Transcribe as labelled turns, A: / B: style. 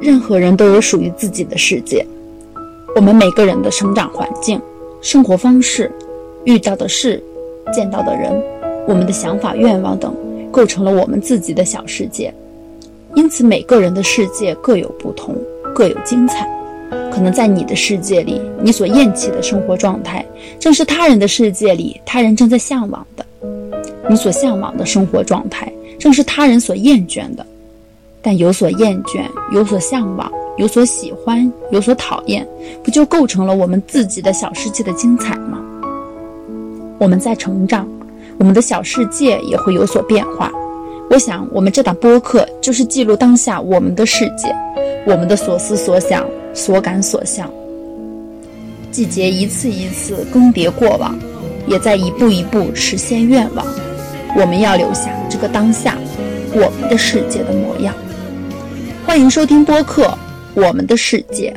A: 任何人都有属于自己的世界。我们每个人的成长环境、生活方式、遇到的事、见到的人、我们的想法、愿望等，构成了我们自己的小世界。因此，每个人的世界各有不同，各有精彩。可能在你的世界里，你所厌弃的生活状态，正是他人的世界里他人正在向往的；你所向往的生活状态，正是他人所厌倦的。但有所厌倦，有所向往，有所喜欢，有所讨厌，不就构成了我们自己的小世界的精彩吗？我们在成长，我们的小世界也会有所变化。我想，我们这档播客就是记录当下我们的世界，我们的所思所想、所感所向。季节一次一次更迭过往，也在一步一步实现愿望。我们要留下这个当下，我们的世界的模样。欢迎收听播客《我们的世界》。